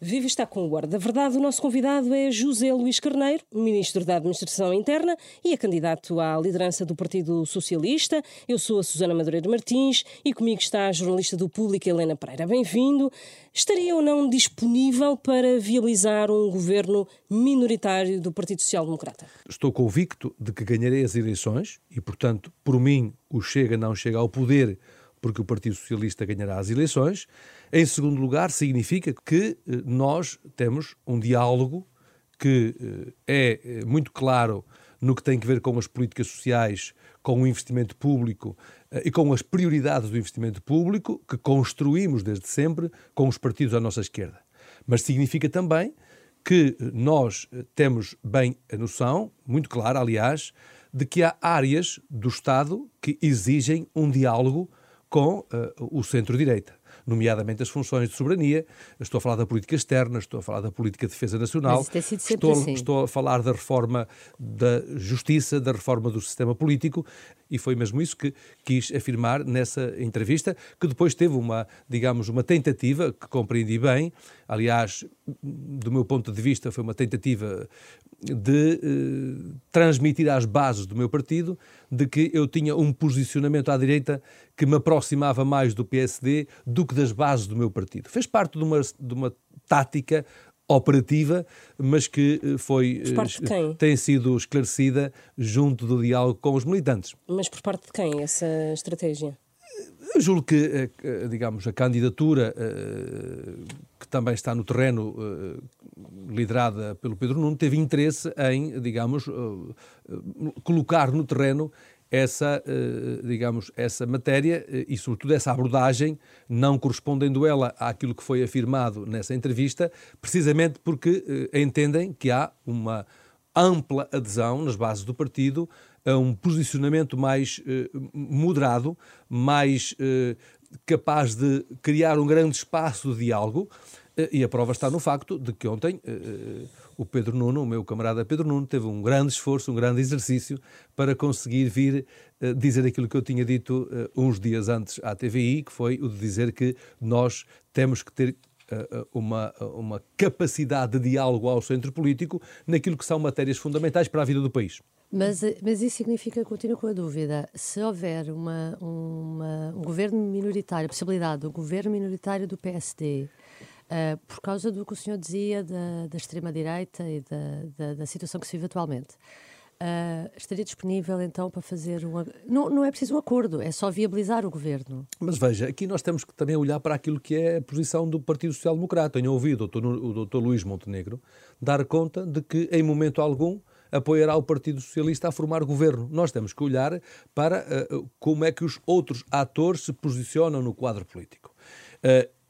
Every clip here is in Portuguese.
Viva está com o Guarda da Verdade. O nosso convidado é José Luís Carneiro, Ministro da Administração Interna e é candidato à liderança do Partido Socialista. Eu sou a Susana Madureira Martins e comigo está a jornalista do Público Helena Pereira. Bem-vindo. Estaria ou não disponível para viabilizar um governo minoritário do Partido Social Democrata? Estou convicto de que ganharei as eleições e, portanto, por mim, o Chega não chega ao poder porque o Partido Socialista ganhará as eleições. Em segundo lugar, significa que eh, nós temos um diálogo que eh, é eh, muito claro no que tem a ver com as políticas sociais, com o investimento público e com as prioridades do investimento público que construímos desde sempre com os partidos à nossa esquerda. Mas significa também que nós temos bem a noção, muito clara, aliás, de que há áreas do Estado que exigem um diálogo com uh, o centro-direita nomeadamente as funções de soberania. Estou a falar da política externa, estou a falar da política de defesa nacional. estou, assim. estou a falar da reforma da justiça, da reforma do sistema político e foi mesmo isso que quis afirmar nessa entrevista, que depois teve uma, digamos, uma tentativa que compreendi bem, aliás, do meu ponto de vista foi uma tentativa de eh, transmitir às bases do meu partido de que eu tinha um posicionamento à direita que me aproximava mais do PSD do que das bases do meu partido. Fez parte de uma, de uma tática operativa, mas que eh, foi eh, tem sido esclarecida junto do diálogo com os militantes. Mas por parte de quem essa estratégia? Eu julgo que, digamos, a candidatura que também está no terreno liderada pelo Pedro Nuno, teve interesse em, digamos, colocar no terreno essa, uh, digamos, essa matéria e, sobretudo, essa abordagem, não correspondendo ela àquilo que foi afirmado nessa entrevista, precisamente porque entendem que há uma ampla adesão nas bases do partido a um posicionamento mais moderado, mais capaz de criar um grande espaço de diálogo, eh, e a prova está no facto de que ontem o Pedro Nuno, o meu camarada Pedro Nuno, teve um grande esforço, um grande exercício para conseguir vir uh, dizer aquilo que eu tinha dito uh, uns dias antes à TVI, que foi o de dizer que nós temos que ter uma, uma capacidade de diálogo ao centro político naquilo que são matérias fundamentais para a vida do país. Mas, mas isso significa, continuo com a dúvida, se houver uma, uma, um governo minoritário, a possibilidade do governo minoritário do PSD uh, por causa do que o senhor dizia da, da extrema-direita e da, da, da, situação que se vive atualmente. Uh, estaria disponível então para fazer um. Não, não é preciso um acordo, é só viabilizar o governo. Mas veja, aqui nós temos que também olhar para aquilo que é a posição do Partido Social Democrata. Tenho ouvido o doutor, Luís Montenegro dar conta de que, em momento algum, apoiará o Partido Socialista a formar governo. Nós temos que olhar para uh, como é que os outros atores se posicionam no quadro político.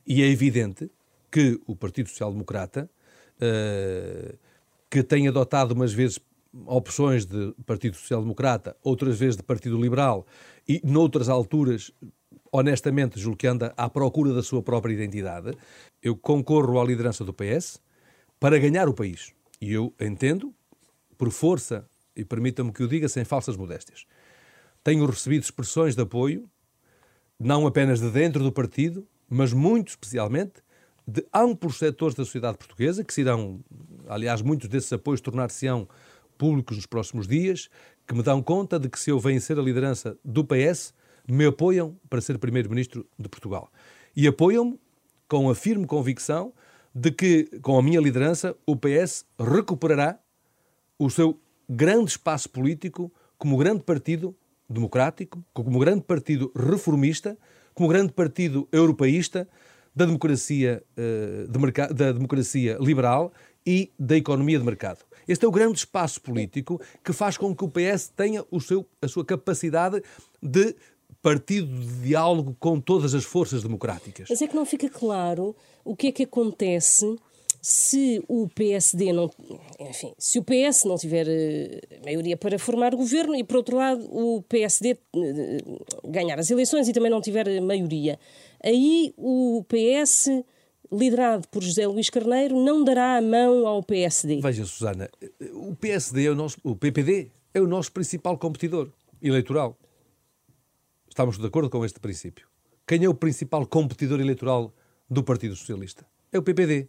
E é evidente que o Partido Social Democrata, uh, que tem adotado umas vezes opções de Partido Social Democrata, outras vezes de Partido Liberal, e noutras alturas, honestamente, julgo que anda à procura da sua própria identidade, eu concorro à liderança do PS para ganhar o país. E eu entendo, por força, e permita-me que o diga sem falsas modéstias, tenho recebido expressões de apoio, não apenas de dentro do partido, mas muito especialmente de amplos setores da sociedade portuguesa, que se irão, aliás, muitos desses apoios tornar-se-ão públicos nos próximos dias, que me dão conta de que se eu vencer a liderança do PS, me apoiam para ser Primeiro-Ministro de Portugal. E apoiam-me com a firme convicção de que, com a minha liderança, o PS recuperará o seu grande espaço político como grande partido democrático, como grande partido reformista, como grande partido europeísta, da democracia, uh, de da democracia liberal e da economia de mercado. Este é o grande espaço político que faz com que o PS tenha o seu, a sua capacidade de partido de diálogo com todas as forças democráticas. Mas é que não fica claro o que é que acontece se o PSD não, enfim, se o PS não tiver uh, maioria para formar governo e por outro lado o PSD eh, ganhar as eleições e também não tiver maioria. Aí o PS, liderado por José Luís Carneiro, não dará a mão ao PSD. Veja, Susana, o PSD é o nosso, o PPD é o nosso principal competidor eleitoral. Estamos de acordo com este princípio. Quem é o principal competidor eleitoral do Partido Socialista? É o PPD.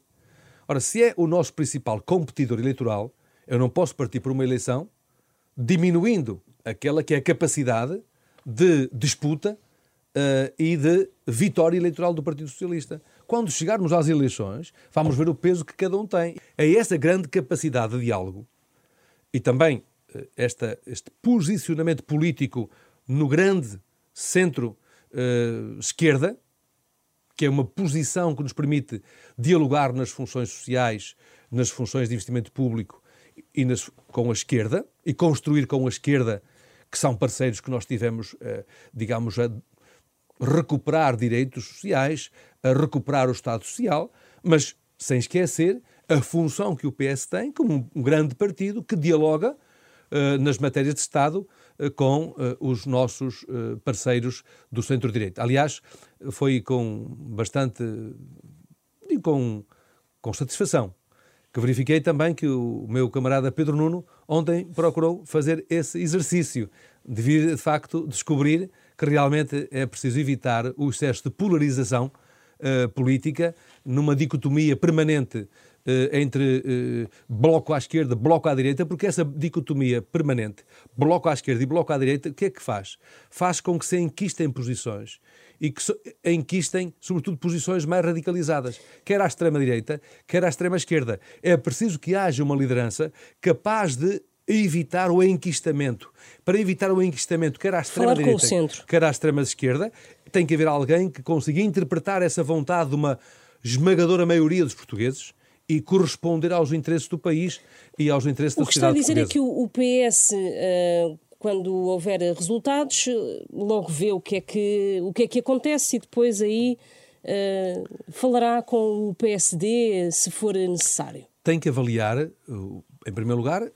Ora, se é o nosso principal competidor eleitoral, eu não posso partir por uma eleição diminuindo aquela que é a capacidade de disputa uh, e de vitória eleitoral do Partido Socialista. Quando chegarmos às eleições, vamos ver o peso que cada um tem. É essa grande capacidade de diálogo e também uh, esta, este posicionamento político no grande centro-esquerda, uh, que é uma posição que nos permite dialogar nas funções sociais, nas funções de investimento público e nas, com a esquerda, e construir com a esquerda, que são parceiros que nós tivemos, digamos, a recuperar direitos sociais, a recuperar o Estado Social, mas sem esquecer a função que o PS tem como um grande partido que dialoga uh, nas matérias de Estado uh, com uh, os nossos parceiros do centro-direita. Aliás, foi com bastante e com, com satisfação que verifiquei também que o meu camarada Pedro Nuno ontem procurou fazer esse exercício de vir, de facto, descobrir que realmente é preciso evitar o excesso de polarização uh, política numa dicotomia permanente uh, entre uh, bloco à esquerda, bloco à direita, porque essa dicotomia permanente, bloco à esquerda e bloco à direita, o que é que faz? Faz com que se enquistem posições e que enquistem, sobretudo, posições mais radicalizadas, quer à extrema-direita, quer à extrema-esquerda. É preciso que haja uma liderança capaz de evitar o enquistamento. Para evitar o enquistamento, quer à extrema-direita, quer à extrema-esquerda, tem que haver alguém que consiga interpretar essa vontade de uma esmagadora maioria dos portugueses e corresponder aos interesses do país e aos interesses da sociedade portuguesa. O que está a dizer é que o PS, uh, quando houver resultados, logo vê o que é que, o que, é que acontece e depois aí uh, falará com o PSD se for necessário. Tem que avaliar, em primeiro lugar,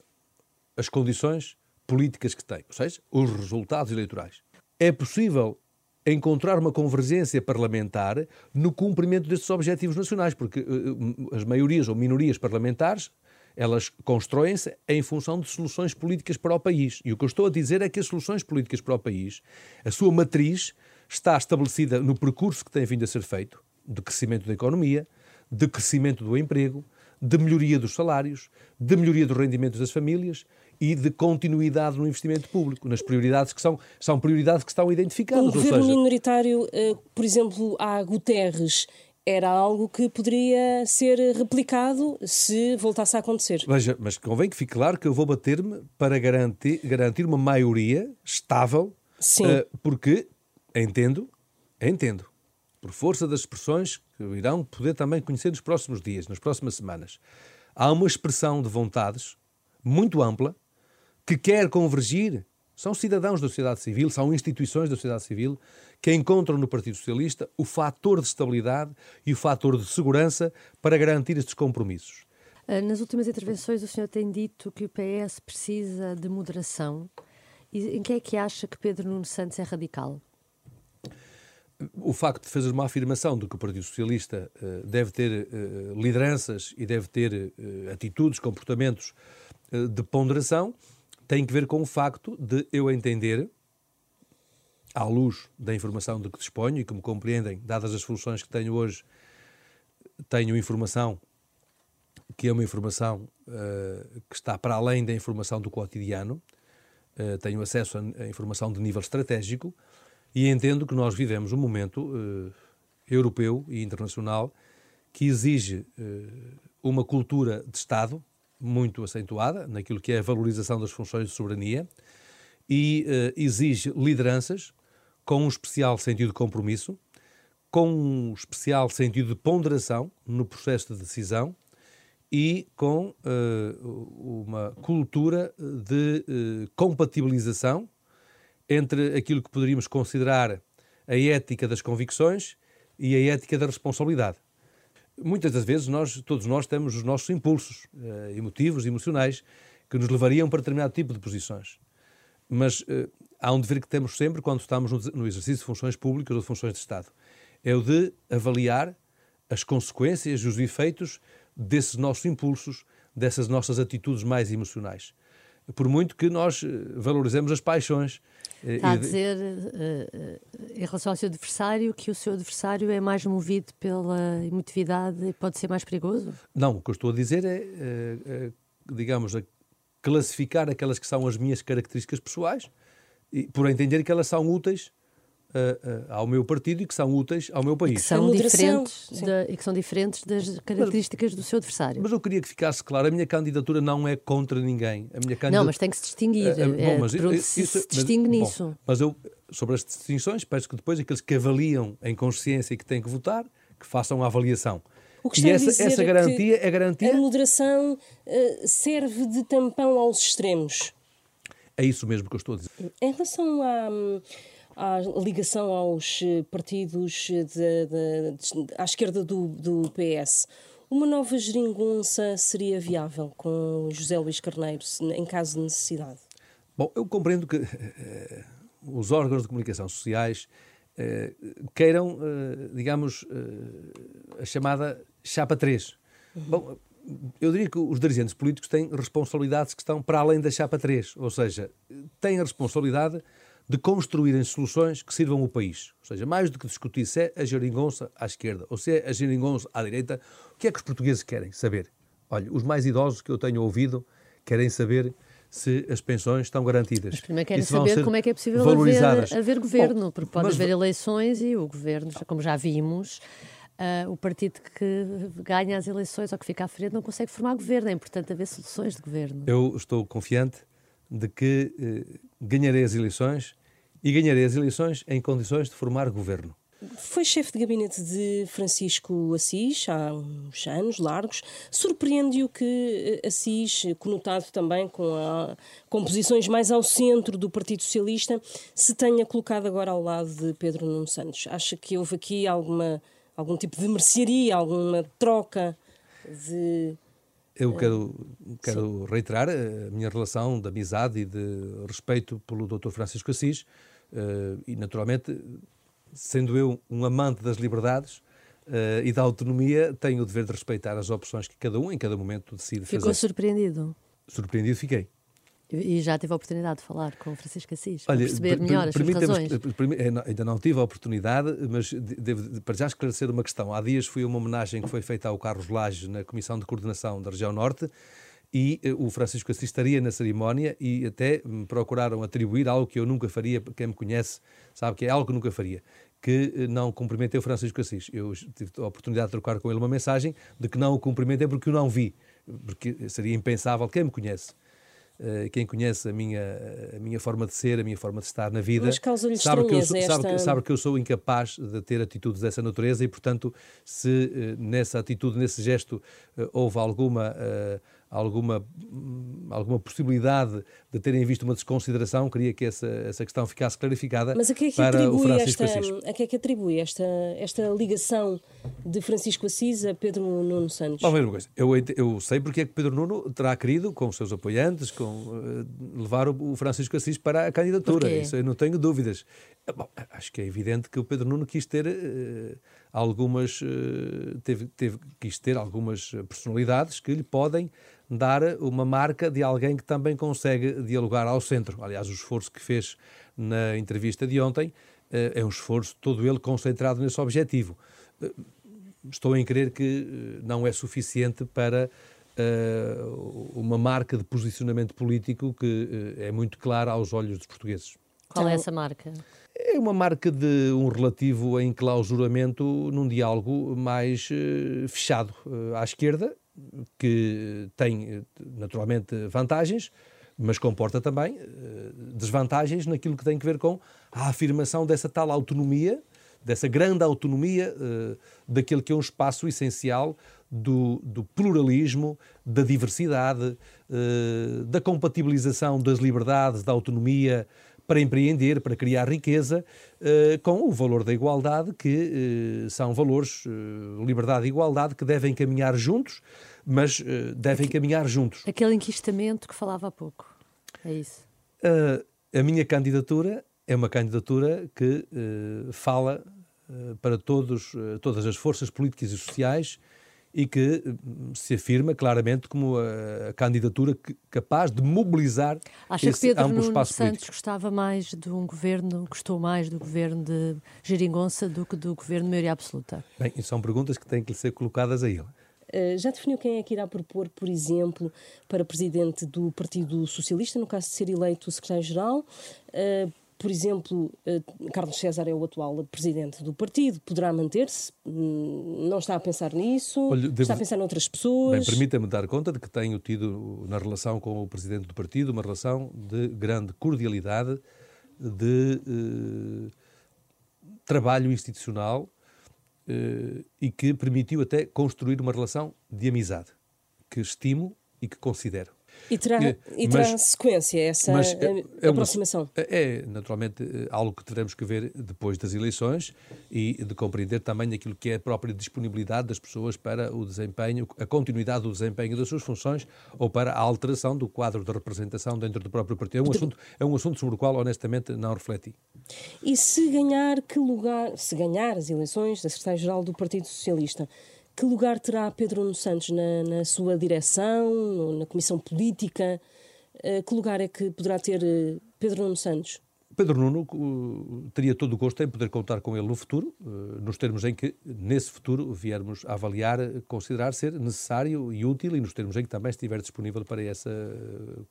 as condições políticas que tem, ou seja, os resultados eleitorais. É possível encontrar uma convergência parlamentar no cumprimento destes objetivos nacionais, porque uh, as maiorias ou minorias parlamentares elas constroem-se em função de soluções políticas para o país. E o que eu estou a dizer é que as soluções políticas para o país, a sua matriz está estabelecida no percurso que tem vindo a ser feito de crescimento da economia, de crescimento do emprego, de melhoria dos salários, de melhoria dos rendimentos das famílias, e de continuidade no investimento público, nas prioridades que são, são prioridades que estão identificadas. O governo seja... minoritário, eh, por exemplo, a Guterres, era algo que poderia ser replicado se voltasse a acontecer. Veja, mas convém que fique claro que eu vou bater-me para garantir, garantir uma maioria estável, Sim. Uh, porque entendo, entendo, por força das expressões que irão poder também conhecer nos próximos dias, nas próximas semanas, há uma expressão de vontades muito ampla que quer convergir são cidadãos da sociedade civil, são instituições da sociedade civil que encontram no Partido Socialista o fator de estabilidade e o fator de segurança para garantir estes compromissos. Ah, nas últimas intervenções, o senhor tem dito que o PS precisa de moderação. E em que é que acha que Pedro Nuno Santos é radical? O facto de fazer uma afirmação de que o Partido Socialista uh, deve ter uh, lideranças e deve ter atitudes, comportamentos de ponderação tem que ver com o facto de eu entender, à luz da informação de que disponho e que me compreendem, dadas as funções que tenho hoje, tenho informação que é uma informação uh, que está para além da informação do cotidiano, uh, tenho acesso a, a, informação de nível estratégico e entendo que nós vivemos um momento uh, europeu e internacional que exige uma cultura de Estado, muito acentuada naquilo que é a valorização das funções de soberania e uh, exige lideranças com um especial sentido de compromisso, com um especial sentido de ponderação no processo de decisão e com uh, uma cultura de uh, compatibilização entre aquilo que poderíamos considerar a ética das convicções e a ética da responsabilidade. Muitas das vezes nós, todos nós temos os nossos impulsos uh, emotivos, emocionais, que nos levariam para determinado tipo de posições. Mas uh, há um dever que temos sempre quando estamos no, exercício de funções públicas ou de funções de Estado. É o de avaliar as consequências e os efeitos desses nossos impulsos, dessas nossas atitudes mais emocionais. Por muito que nós valorizemos as paixões. Está a dizer, uh, em relação ao seu adversário, que o seu adversário é mais movido pela emotividade e pode ser mais perigoso? Não, o que eu estou a dizer é, digamos, a classificar aquelas que são as minhas características pessoais, e, por entender que elas são úteis uh, ao meu partido e que são úteis ao meu país. E que são, diferentes, da, e que são diferentes das características mas, do seu adversário. Mas eu queria que ficasse claro, a minha candidatura não é contra ninguém. A minha Não, mas tem que se distinguir. Uh, bom, é, mas, é, se, isso, se distingue mas, nisso. Bom, mas eu, sobre as distinções, peço que depois aqueles que avaliam em consciência e que têm que votar, que façam a avaliação. O que e essa, essa garantia é garantia. A moderação uh, serve de tampão aos extremos. É isso mesmo que eu estou a dizer. Em relação a. À ligação aos eh, partidos de, de, de, à esquerda do, do PS. Uma nova geringonça seria viável com José Luís Carneiro, em caso de necessidade? Bom, eu compreendo que uh, os órgãos de comunicação sociais uh, queiram, uh, digamos, a chamada chapa 3. Uhum. Bom, eu diria que os dirigentes políticos têm responsabilidades que estão para além da chapa 3, ou seja, têm a responsabilidade de construírem soluções que sirvam o país. Ou seja, mais do que discutir se é a geringonça à esquerda ou se é a geringonça à direita, o que é que os portugueses querem saber? Olha, os mais idosos que eu tenho ouvido querem saber se as pensões estão garantidas. Mas primeiro querem saber como é que é possível haver, haver governo, porque pode mas... haver eleições e o governo, como já vimos, uh, o partido que ganha as eleições ou que fica à frente não consegue formar governo. É importante haver soluções de governo. Eu estou confiante de que eh, ganharei as eleições e ganharei as eleições em condições de formar governo. Foi chefe de gabinete de Francisco Assis há uns anos largos. Surpreende-o que eh, Assis, conotado também com, a, com posições mais ao centro do Partido Socialista, se tenha colocado agora ao lado de Pedro Nuno Santos. Acha que houve aqui alguma, algum tipo de mercearia, alguma troca de eu quero, quero reiterar a minha relação de amizade e de respeito pelo Dr. Francisco Assis uh, e, naturalmente, sendo eu um amante das liberdades uh, e da autonomia, tenho o dever de respeitar as opções que cada um, em cada momento, decide Ficou fazer. Ficou surpreendido? Surpreendido fiquei. E já teve a oportunidade de falar com o Francisco Assis, Olha, para perceber melhor as suas razões? Eh, ainda não tive a oportunidade, mas devo para já esclarecer uma questão. Há dias foi uma homenagem que foi feita ao Carlos Lages na Comissão de Coordenação da Região Norte e eh, o Francisco Assis estaria na cerimónia e até me procuraram atribuir algo que eu nunca faria, quem me conhece sabe que é algo que nunca faria, que eh, não cumprimentei o Francisco Assis. Eu tive a oportunidade de trocar com ele uma mensagem de que não o cumprimentei porque o não vi, porque seria impensável, quem me conhece, quem conhece a minha, a minha forma de ser, a minha forma de estar na vida, sabe que, eu sou, esta... sabe, sabe, que eu sou incapaz de ter atitudes dessa natureza e, portanto, se eh, nessa atitude, nesse gesto, eh, houve alguma alguma, alguma possibilidade de terem visto uma desconsideração, queria que essa, essa questão ficasse clarificada Mas a que é que para o Francisco esta. A que é que atribui esta, esta ligação de Francisco Assis a Pedro Nuno Santos? Bom, uma coisa, eu, eu sei porque é que Pedro Nuno terá querido, com os seus apoiantes, com, uh, levar o, o, Francisco Assis para a candidatura, isso eu não tenho dúvidas. Bom, acho que é evidente que o Pedro Nuno quis ter... Uh, algumas uh, teve, teve, quis ter algumas personalidades que lhe podem dar uma marca de alguém que também consegue dialogar ao centro. Aliás, o esforço que fez na entrevista de ontem é um esforço todo ele concentrado nesse objetivo. Uh, estou em crer que não é suficiente para uma marca de posicionamento político que é muito clara aos olhos dos portugueses. Qual é essa marca? É uma marca de um relativo enclausuramento num diálogo mais uh, fechado uh, à esquerda, que tem naturalmente vantagens, mas comporta também uh, desvantagens naquilo que tem a ver com a afirmação dessa tal autonomia, dessa grande autonomia daquele que é um espaço essencial do, do pluralismo, da diversidade, da compatibilização das liberdades, da autonomia para empreender, para criar riqueza, uh, com o valor da igualdade, que são valores, liberdade e igualdade, que devem caminhar juntos, mas devem caminhar juntos. Aquele enquistamento que falava há pouco, é isso? a minha candidatura é uma candidatura que fala para todos, todas as forças políticas e sociais e que hum, se afirma claramente como a, a candidatura que, capaz de mobilizar Acha esse que Pedro amplo Nuno espaço Santos político. gostava mais de um governo, gostou mais do governo de Geringonça do que do governo de maioria absoluta? Bem, e são perguntas que têm que lhe ser colocadas a ele. Uh, já definiu quem é que irá propor, por exemplo, para presidente do Partido Socialista, no caso de ser eleito secretário-geral? Uh, por exemplo, uh, Carlos César é o atual presidente do partido, poderá manter-se? Hum, não está a pensar nisso? Olha, devo... Está a pensar noutras pessoas? Bem, permita-me dar conta de que tenho tido, na relação com o presidente do partido, uma relação de grande cordialidade, de trabalho institucional uh, e que permitiu até construir uma relação de amizade que estimo e que considero. E terá, e, e terá mas, sequência essa mas é, é aproximação? Uma, é, naturalmente, eh, algo que teremos que ver depois das eleições e de compreender também aquilo que é a própria disponibilidade das pessoas para o desempenho, a continuidade do desempenho das suas funções ou para a alteração do quadro de representação dentro do próprio partido. É um, assunto, é um assunto sobre o qual, honestamente, não refleti. E se ganhar, que lugar, se ganhar as eleições da Secretaria-Geral do Partido Socialista, que lugar terá Pedro Nuno Santos na, na sua direção, na comissão política? Eh, que lugar é que poderá ter eh, Pedro Nuno Santos? Pedro Nuno teria todo o gosto em poder contar com ele no futuro, uh, nos termos em que, nesse futuro, viermos a avaliar, considerar ser necessário e útil e nos termos em que também estiver disponível para essa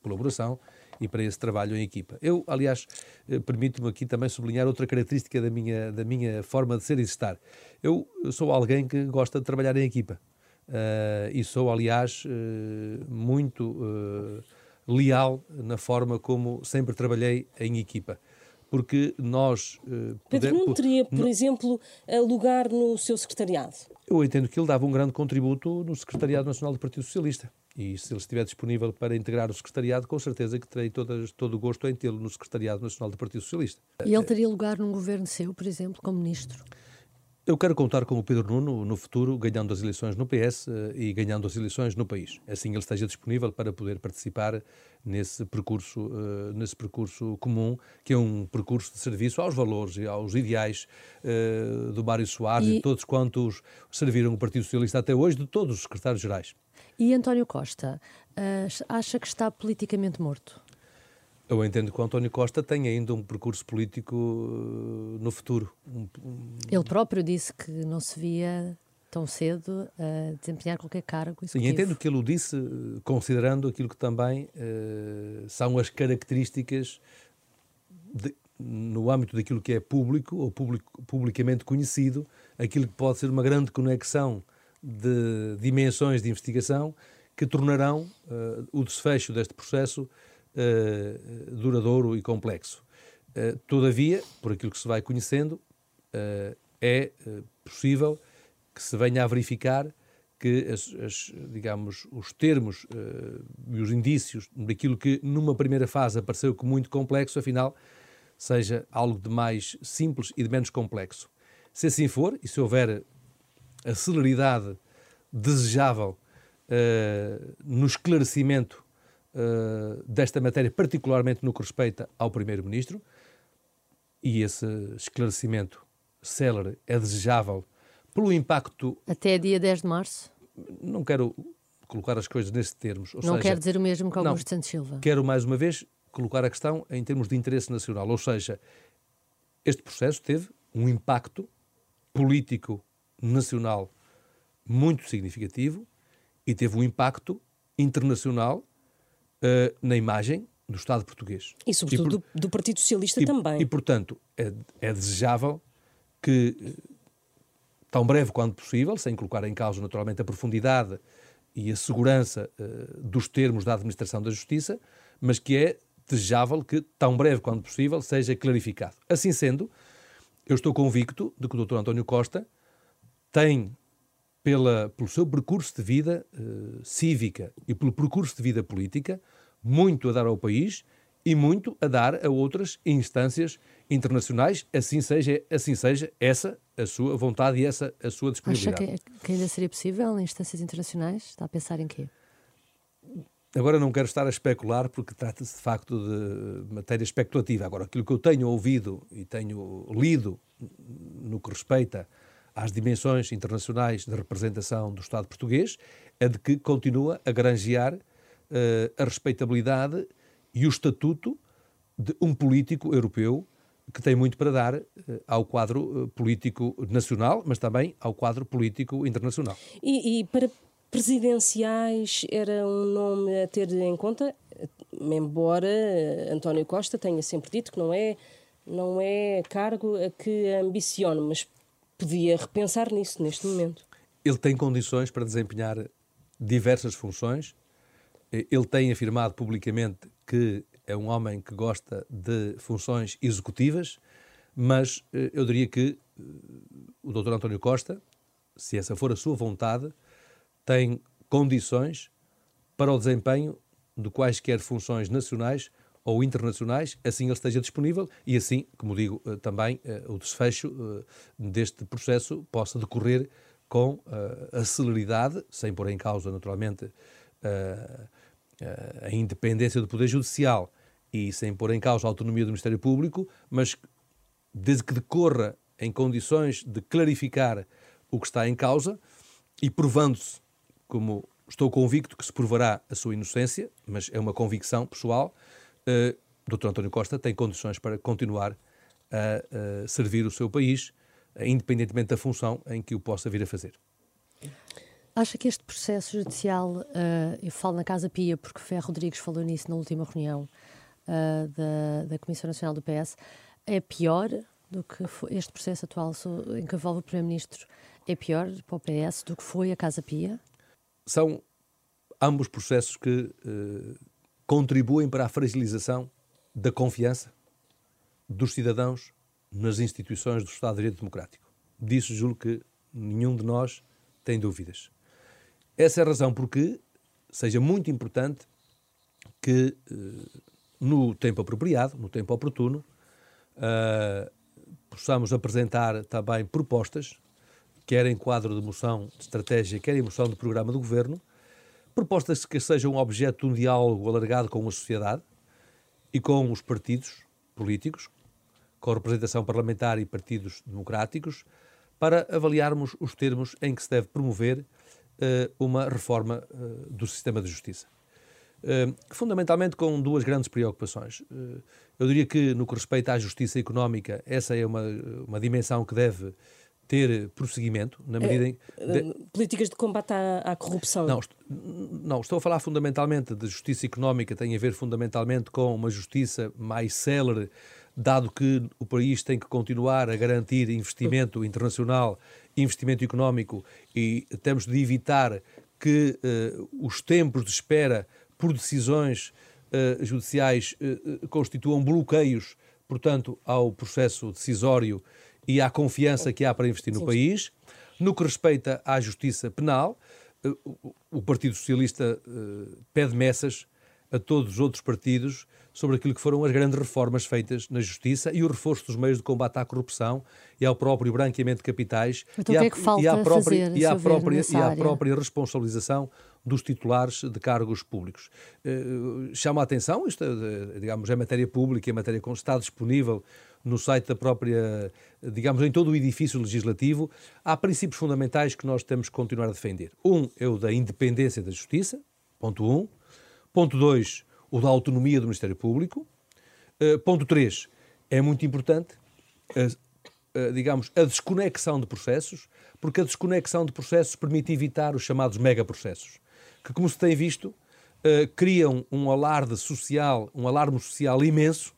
colaboração e para esse trabalho em equipa. Eu, aliás, uh, permito-me aqui também sublinhar outra característica da minha, da minha forma de ser e de estar. Eu sou alguém que gosta de trabalhar em equipa e sou, aliás, muito leal na forma como sempre trabalhei em equipa porque nós... Uh, Pedro não teria, por exemplo, lugar no seu secretariado? Eu entendo que ele dava um grande contributo no Secretariado Nacional do Partido Socialista. E se ele estiver disponível para integrar o secretariado, com certeza que terei todo o gosto em tê-lo no Secretariado Nacional do Partido Socialista. E ele teria lugar num governo seu, por exemplo, como ministro? Eu quero contar com o Pedro Nuno no futuro, ganhando as eleições no PS eh, e ganhando as eleições no país. Assim ele esteja disponível para poder participar nesse percurso, uh, nesse percurso comum, que é um percurso de serviço aos valores e aos ideais uh, do Mário Soares e... e todos quantos serviram o Partido Socialista até hoje, de todos os secretários-gerais. E António Costa, acha que está politicamente morto? Eu entendo que o António Costa tem ainda um percurso político no futuro. Ele próprio disse que não se via tão cedo a desempenhar qualquer cargo executivo. Sim, entendo que ele o disse considerando aquilo que também uh, são as características de, no âmbito daquilo que é público ou public, publicamente conhecido, aquilo que pode ser uma grande conexão de dimensões de investigação que tornarão uh, o desfecho deste processo uh, duradouro e complexo. todavia, por aquilo que se vai conhecendo, é possível que se venha a verificar que as, as, digamos, os termos e os indícios daquilo que numa primeira fase apareceu como muito complexo, afinal, seja algo de mais simples e de menos complexo. Se assim for, e se houver a celeridade desejável uh, no esclarecimento uh, desta matéria, particularmente no que respeita ao Primeiro-Ministro, e esse esclarecimento célere é desejável pelo impacto. Até dia 10 de março? Não quero colocar as coisas nesses termos. não seja, quer dizer o mesmo que Augusto Santos Silva? Quero mais uma vez colocar a questão em termos de interesse nacional. Ou seja, este processo teve um impacto político nacional muito significativo e teve um impacto internacional uh, na imagem do Estado português. E, sobretudo, e por, do, do, Partido Socialista e, também. E, portanto, é, é desejável que tão breve quanto possível, sem colocar em causa naturalmente a profundidade e a segurança uh, dos termos da administração da justiça, mas que é desejável que, tão breve quanto possível, seja clarificado. Assim sendo, eu estou convicto de que o Dr. António Costa tem, pela, pelo seu percurso de vida uh, cívica e pelo percurso de vida política, muito a dar ao país e muito a dar a outras instâncias internacionais, assim seja, assim seja essa a sua vontade e essa a sua disponibilidade. Acha que, que ainda seria possível em instâncias internacionais? Está a pensar em quê? Agora não quero estar a especular porque trata-se de facto de matéria especulativa. Agora, aquilo que eu tenho ouvido e tenho lido no que respeita às dimensões internacionais de representação do Estado português, é de que continua a granjear uh, a respeitabilidade e o estatuto de um político europeu que tem muito para dar uh, ao quadro uh, político nacional, mas também ao quadro político internacional. E, e, para presidenciais era um nome a ter em conta, embora António Costa tenha sempre dito que não é não é cargo a que ambicione, mas podia repensar nisso neste momento. Ele tem condições para desempenhar diversas funções. Ele tem afirmado publicamente que é um homem que gosta de funções executivas, mas eh, eu diria que eh, o Dr. António Costa, se essa for a sua vontade, tem condições para o desempenho de quaisquer funções nacionais ou internacionais, assim ele esteja disponível e assim, como digo, eh, também o desfecho deste processo possa decorrer com a celeridade, sem pôr em causa, naturalmente, a independência do Poder Judicial e sem pôr em causa a autonomia do Ministério Público, mas desde que decorra em condições de clarificar o que está em causa e provando-se, como estou convicto que se provará a sua inocência, mas é uma convicção pessoal, uh, Dr. António Costa tem condições para continuar a, a servir o seu país, independentemente da função em que o possa vir a fazer. Acha que este processo judicial, uh, eu falo na Casa Pia porque Ferro Rodrigues falou nisso na última reunião uh, da, da Comissão Nacional do PS, é pior do que este processo atual em que envolve o Primeiro-Ministro? É pior para o PS do que foi a Casa Pia? São ambos processos que uh, contribuem para a fragilização da confiança dos cidadãos nas instituições do Estado de Direito Democrático. Disso julgo que nenhum de nós tem dúvidas. Essa é a razão porque seja muito importante que, eh, no tempo apropriado, no tempo oportuno, uh, possamos apresentar também propostas, quer em quadro de moção de estratégia, quer em moção de programa do governo, propostas que sejam objeto de um diálogo alargado com a sociedade e com os partidos políticos, com representação parlamentar e partidos democráticos, para avaliarmos os termos em que se deve promover eh, uma reforma eh, do sistema de justiça. Eh, fundamentalmente com duas grandes preocupações. Eu diria que, no que respeita à justiça económica, essa é uma, uma dimensão que deve ter prosseguimento, na medida em... De... Políticas de combate à, à corrupção. Não, não, estou a falar fundamentalmente de justiça económica, tem a ver fundamentalmente com uma justiça mais célere, dado que o país tem que continuar a garantir investimento internacional investimento económico e temos de evitar que uh, os tempos de espera por decisões uh, judiciais uh, constituam bloqueios, portanto, ao processo decisório e à confiança que há para investir no Sim. país. No que respeita à justiça penal, o Partido Socialista pede messas a todos os outros partidos sobre aquilo que foram as grandes reformas feitas na justiça e o reforço dos meios de combate à corrupção e ao próprio branqueamento de capitais então, e, à, é e, à própria, e, à própria, e à própria responsabilização dos titulares de cargos públicos. Uh, chama a atenção, isto uh, digamos, é matéria pública, é matéria que está disponível no site da própria, digamos, em todo o edifício legislativo, há princípios fundamentais que nós temos que continuar a defender. Um é o da independência da justiça, ponto um. Ponto dois, o da autonomia do Ministério Público. Uh, ponto 3. É muito importante, uh, uh, digamos, a desconexão de processos, porque a desconexão de processos permite evitar os chamados megaprocessos, que, como se tem visto, criam um alarde social, um alarme social imenso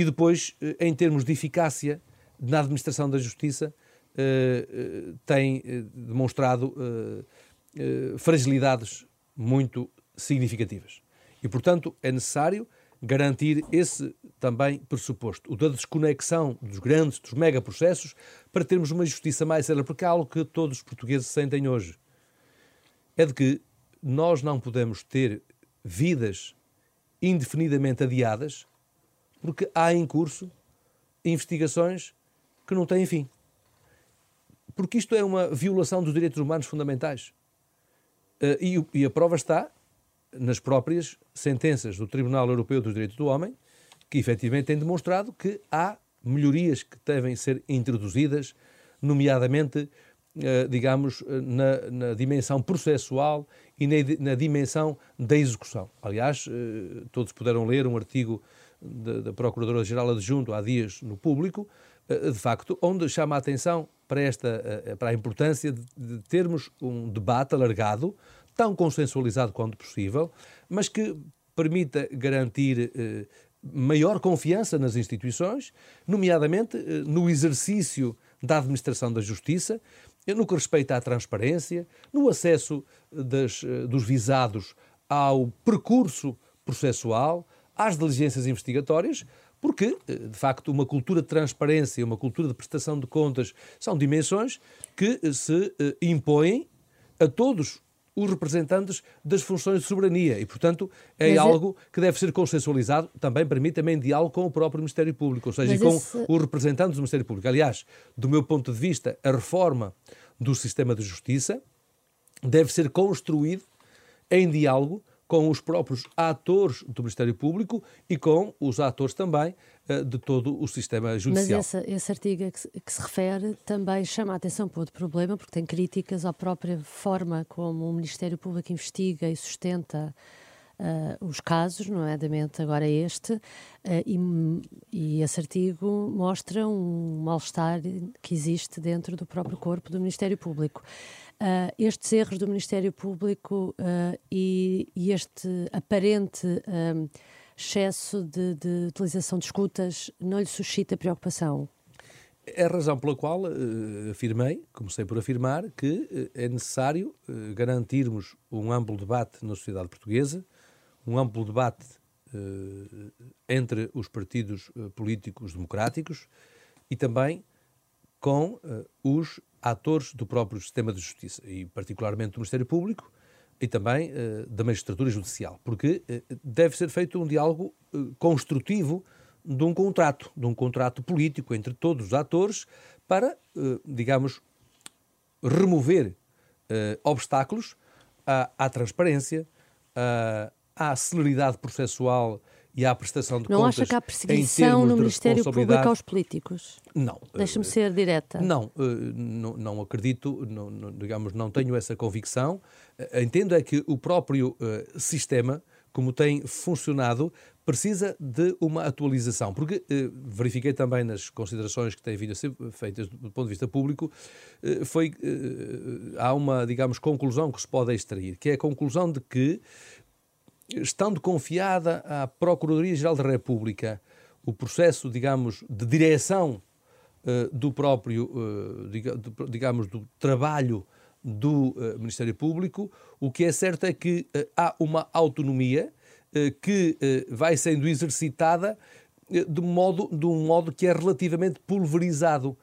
e depois, em termos de eficácia na administração da justiça, tem demonstrado fragilidades muito significativas. E, portanto, é necessário garantir esse também pressuposto, o da desconexão dos grandes, dos megaprocessos, para termos uma justiça mais célere, porque é algo que todos os portugueses sentem hoje. É de que nós não podemos ter vidas indefinidamente adiadas porque há em curso investigações que não têm fim. Porque isto é uma violação dos direitos humanos fundamentais. Uh, e, a prova está nas próprias sentenças do Tribunal Europeu dos Direitos do Homem, que efetivamente têm demonstrado que há melhorias que devem ser introduzidas nomeadamente, digamos, na, na dimensão processual e na, na, dimensão da execução. Aliás, todos puderam ler um artigo da Procuradora-Geral Adjunto há dias no público, de facto, onde chama a atenção para, esta, para a importância de termos um debate alargado, tão consensualizado quanto possível, mas que permita garantir eh, maior confiança nas instituições, nomeadamente eh, no exercício da administração da justiça, eh, no que respeita à transparência, no acesso das, dos visados ao percurso processual, às diligências investigatórias, porque, de facto, uma cultura de transparência, uma cultura de prestação de contas são dimensões que se impõem a todos os representantes das funções de soberania e, portanto, é Mas algo é... que deve ser consensualizado também, mim, também em diálogo com o próprio Ministério Público, ou seja, Mas com esse... os representantes do Ministério Público. Aliás, do meu ponto de vista, a reforma do sistema de justiça deve ser construído em diálogo com os próprios atores do Ministério Público e com os atores também uh, de todo o sistema judicial. Mas esse, esse artigo que se, que se, refere também chama a atenção para outro problema, porque tem críticas à própria forma como o Ministério Público investiga e sustenta Uh, os casos, nomeadamente agora este, uh, e, e, esse artigo mostra um mal-estar que existe dentro do próprio corpo do Ministério Público. Uh, estes erros do Ministério Público uh, e, e, este aparente uh, excesso de, de, utilização de escutas não lhe suscita preocupação? É a razão pela qual afirmei, comecei por afirmar, que é necessário garantirmos um amplo debate na sociedade portuguesa, um amplo debate entre os partidos políticos democráticos e também com os atores do próprio sistema de justiça, e particularmente do Ministério Público e também uh, da magistratura judicial, porque uh, deve ser feito um diálogo uh, construtivo de um contrato, de um contrato político entre todos os atores para, digamos, remover obstáculos à, à transparência, à celeridade processual e à prestação de não contas. Não acha que há perseguição no Ministério Público aos políticos? Não. Deixa-me uh, ser direta. Não, uh, não, não, acredito, não, não, digamos, não tenho essa convicção. Uh, entendo é que o próprio sistema, como tem funcionado, precisa de uma atualização, porque verifiquei também nas considerações que têm vindo a ser feitas do ponto de vista público, foi há uma, digamos, conclusão que se pode extrair, que é a conclusão de que estando confiada à Procuradoria-Geral da República o processo, digamos, de direção uh, do próprio, uh, digamos, do trabalho do uh, Ministério Público, o que é certo é que há uma autonomia que vai sendo exercitada de, modo, de um modo que é relativamente pulverizado.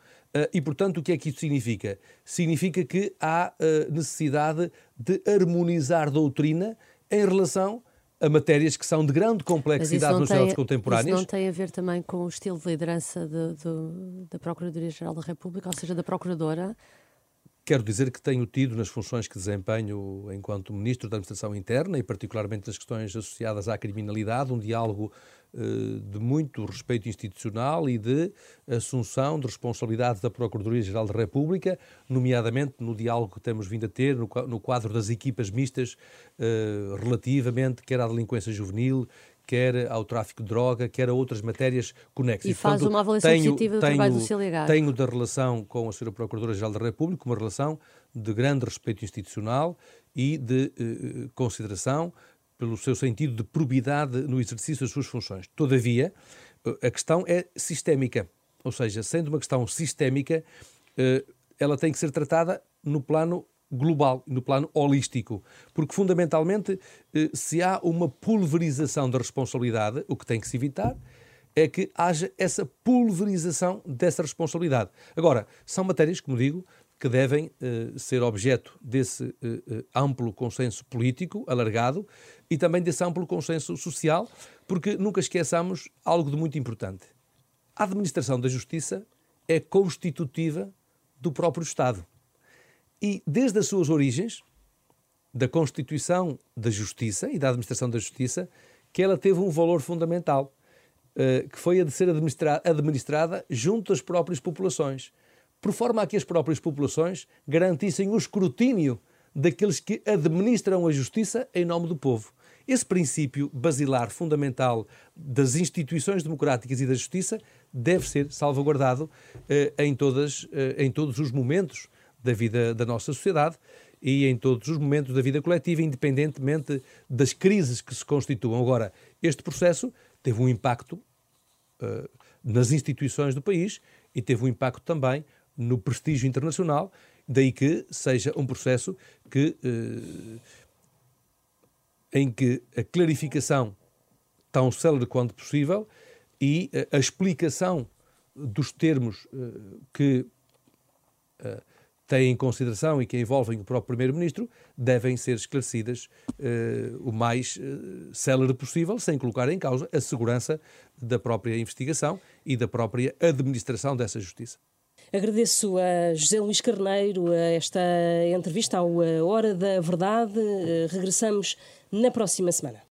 E, portanto, o que é que isso significa? Significa que há necessidade de harmonizar doutrina em relação a matérias que são de grande complexidade nos sociedades contemporâneas. Isso não tem a ver também com o estilo de liderança de, de, da Procuradoria-Geral da República, ou seja, da Procuradora? Quero dizer que tenho tido nas funções que desempenho enquanto Ministro da Administração Interna e particularmente nas questões associadas à criminalidade, um diálogo de muito respeito institucional e de assunção de responsabilidades da Procuradoria-Geral da República, nomeadamente no diálogo que temos vindo a ter no quadro das equipas mistas eh, relativamente quer à delinquência juvenil, quer ao tráfico de droga, quer a outras matérias conexas. E faz Portanto, uma avaliação tenho, positiva do tenho, trabalho do CILEGAR. Tenho da relação com a Sra. Procuradora-Geral da República uma relação de grande respeito institucional e de eh, consideração pelo seu sentido de probidade no exercício das suas funções. Todavia, a questão é sistémica, ou seja, sendo uma questão sistémica, eh, ela tem que ser tratada no plano global, no plano holístico, porque fundamentalmente, eh, se há uma pulverização da responsabilidade, o que tem que se evitar é que haja essa pulverização dessa responsabilidade. Agora, são matérias, como digo, que devem uh, ser objeto desse uh, uh, amplo consenso político alargado e também desse amplo consenso social, porque nunca esqueçamos algo de muito importante. A administração da justiça é constitutiva do próprio Estado. E desde as suas origens, da constituição da justiça e da administração da justiça, que ela teve um valor fundamental, que foi a de ser administrada junto às próprias populações por forma a que as próprias populações garantissem o escrutínio daqueles que administram a justiça em nome do povo. Esse princípio basilar fundamental das instituições democráticas e da justiça deve ser salvaguardado eh, em, todas, eh, em todos os momentos da vida da nossa sociedade e em todos os momentos da vida coletiva, independentemente das crises que se constituam. Agora, este processo teve um impacto uh, nas instituições do país e teve um impacto também no prestígio internacional, daí que seja um processo que, uh, em que a clarificação tão célere quanto possível e uh, a explicação dos termos que têm em consideração e que envolvem o próprio Primeiro-Ministro devem ser esclarecidas uh, o mais uh, célere possível, sem colocar em causa a segurança da própria investigação e da própria administração dessa justiça. Agradeço a José Luís Carneiro esta entrevista ao Hora da Verdade. Regressamos na próxima semana.